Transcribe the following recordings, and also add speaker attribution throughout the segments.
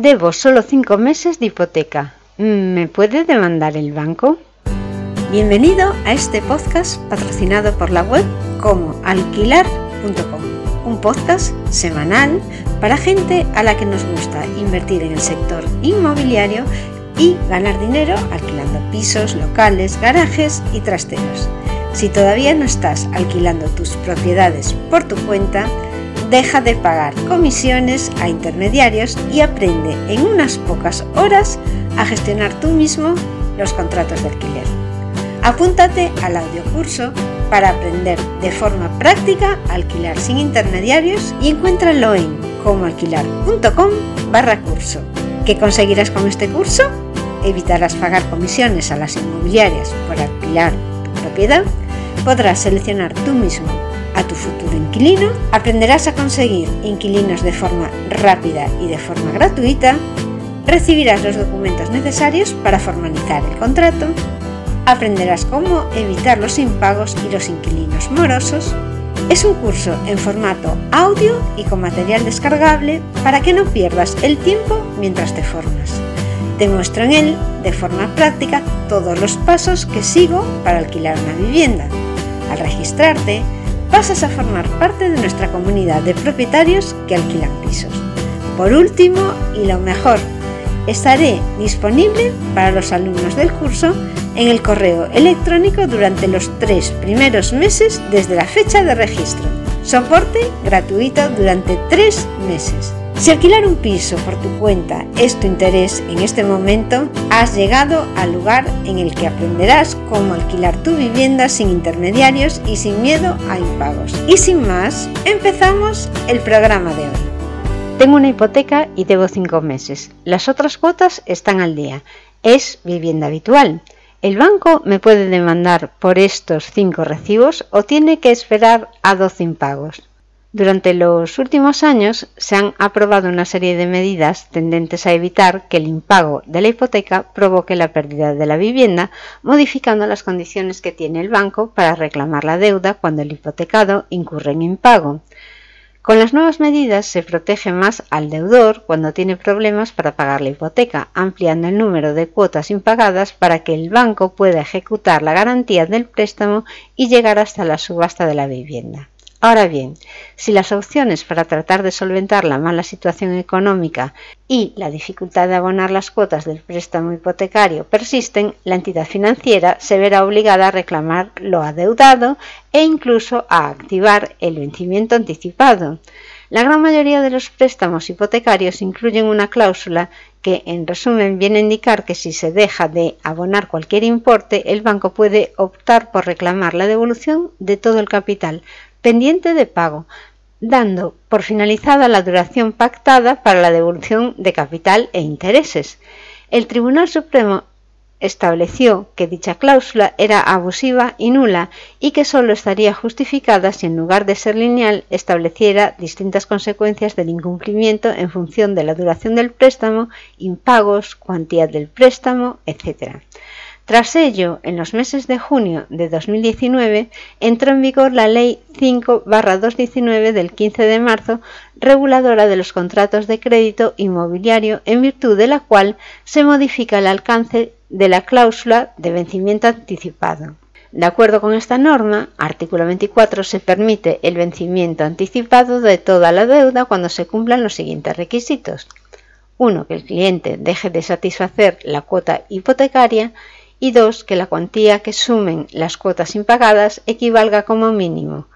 Speaker 1: Debo solo cinco meses de hipoteca. ¿Me puede demandar el banco?
Speaker 2: Bienvenido a este podcast patrocinado por la web como alquilar.com, un podcast semanal para gente a la que nos gusta invertir en el sector inmobiliario y ganar dinero alquilando pisos, locales, garajes y trasteros. Si todavía no estás alquilando tus propiedades por tu cuenta, deja de pagar comisiones a intermediarios y aprende en unas pocas horas a gestionar tú mismo los contratos de alquiler. Apúntate al audiocurso para aprender de forma práctica a alquilar sin intermediarios y encuéntralo en comoalquilar.com barra curso. ¿Qué conseguirás con este curso? Evitarás pagar comisiones a las inmobiliarias por alquilar tu propiedad, podrás seleccionar tú mismo a tu futuro inquilino, aprenderás a conseguir inquilinos de forma rápida y de forma gratuita, recibirás los documentos necesarios para formalizar el contrato, aprenderás cómo evitar los impagos y los inquilinos morosos. Es un curso en formato audio y con material descargable para que no pierdas el tiempo mientras te formas. Te muestro en él, de forma práctica, todos los pasos que sigo para alquilar una vivienda. Al registrarte, pasas a formar parte de nuestra comunidad de propietarios que alquilan pisos. Por último, y lo mejor, estaré disponible para los alumnos del curso en el correo electrónico durante los tres primeros meses desde la fecha de registro. Soporte gratuito durante tres meses. Si alquilar un piso por tu cuenta es tu interés en este momento, has llegado al lugar en el que aprenderás cómo alquilar tu vivienda sin intermediarios y sin miedo a impagos. Y sin más, empezamos el programa de hoy.
Speaker 1: Tengo una hipoteca y debo cinco meses. Las otras cuotas están al día. Es vivienda habitual. ¿El banco me puede demandar por estos cinco recibos o tiene que esperar a 12 impagos? Durante los últimos años se han aprobado una serie de medidas tendentes a evitar que el impago de la hipoteca provoque la pérdida de la vivienda, modificando las condiciones que tiene el banco para reclamar la deuda cuando el hipotecado incurre en impago. Con las nuevas medidas se protege más al deudor cuando tiene problemas para pagar la hipoteca, ampliando el número de cuotas impagadas para que el banco pueda ejecutar la garantía del préstamo y llegar hasta la subasta de la vivienda. Ahora bien, si las opciones para tratar de solventar la mala situación económica y la dificultad de abonar las cuotas del préstamo hipotecario persisten, la entidad financiera se verá obligada a reclamar lo adeudado e incluso a activar el vencimiento anticipado. La gran mayoría de los préstamos hipotecarios incluyen una cláusula que, en resumen, viene a indicar que si se deja de abonar cualquier importe, el banco puede optar por reclamar la devolución de todo el capital, pendiente de pago, dando por finalizada la duración pactada para la devolución de capital e intereses. El Tribunal Supremo estableció que dicha cláusula era abusiva y nula y que sólo estaría justificada si en lugar de ser lineal estableciera distintas consecuencias del incumplimiento en función de la duración del préstamo, impagos, cuantía del préstamo, etc. Tras ello, en los meses de junio de 2019 entró en vigor la Ley 5-219 del 15 de marzo, reguladora de los contratos de crédito inmobiliario, en virtud de la cual se modifica el alcance de la cláusula de vencimiento anticipado. De acuerdo con esta norma, artículo 24, se permite el vencimiento anticipado de toda la deuda cuando se cumplan los siguientes requisitos. 1. Que el cliente deje de satisfacer la cuota hipotecaria y dos, que la cuantía que sumen las cuotas impagadas equivalga como mínimo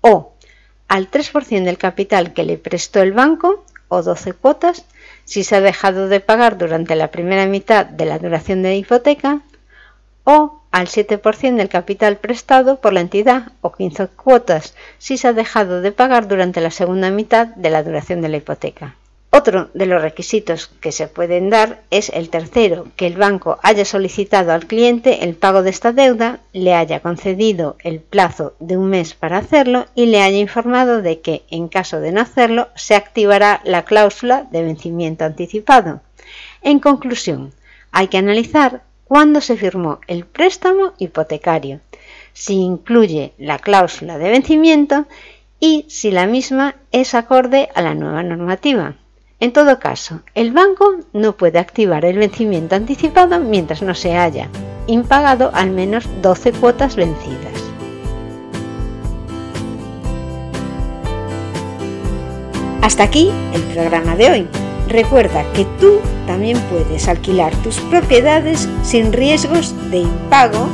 Speaker 1: o al 3% del capital que le prestó el banco o 12 cuotas si se ha dejado de pagar durante la primera mitad de la duración de la hipoteca o al 7% del capital prestado por la entidad o 15 cuotas si se ha dejado de pagar durante la segunda mitad de la duración de la hipoteca. Otro de los requisitos que se pueden dar es el tercero, que el banco haya solicitado al cliente el pago de esta deuda, le haya concedido el plazo de un mes para hacerlo y le haya informado de que, en caso de no hacerlo, se activará la cláusula de vencimiento anticipado. En conclusión, hay que analizar cuándo se firmó el préstamo hipotecario, si incluye la cláusula de vencimiento y si la misma es acorde a la nueva normativa. En todo caso, el banco no puede activar el vencimiento anticipado mientras no se haya impagado al menos 12 cuotas vencidas.
Speaker 2: Hasta aquí el programa de hoy. Recuerda que tú también puedes alquilar tus propiedades sin riesgos de impago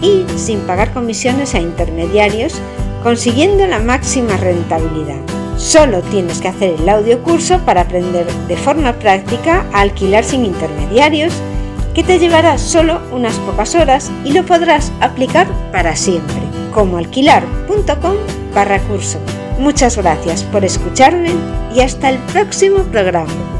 Speaker 2: y sin pagar comisiones a intermediarios, consiguiendo la máxima rentabilidad. Solo tienes que hacer el audio curso para aprender de forma práctica a alquilar sin intermediarios, que te llevará solo unas pocas horas y lo podrás aplicar para siempre, como alquilar.com barra curso. Muchas gracias por escucharme y hasta el próximo programa.